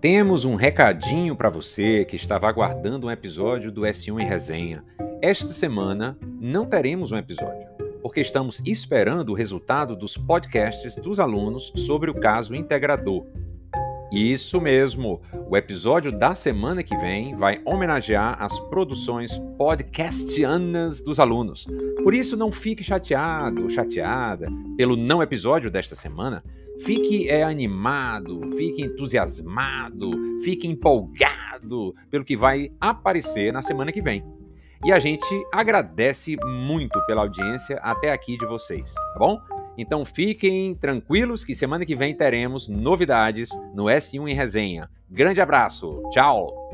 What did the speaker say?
Temos um recadinho para você que estava aguardando um episódio do S1 em Resenha. Esta semana não teremos um episódio, porque estamos esperando o resultado dos podcasts dos alunos sobre o caso integrador. Isso mesmo! O episódio da semana que vem vai homenagear as produções podcastianas dos alunos. Por isso, não fique chateado ou chateada pelo não episódio desta semana. Fique é, animado, fique entusiasmado, fique empolgado pelo que vai aparecer na semana que vem. E a gente agradece muito pela audiência até aqui de vocês, tá bom? Então fiquem tranquilos que semana que vem teremos novidades no S1 em Resenha. Grande abraço, tchau!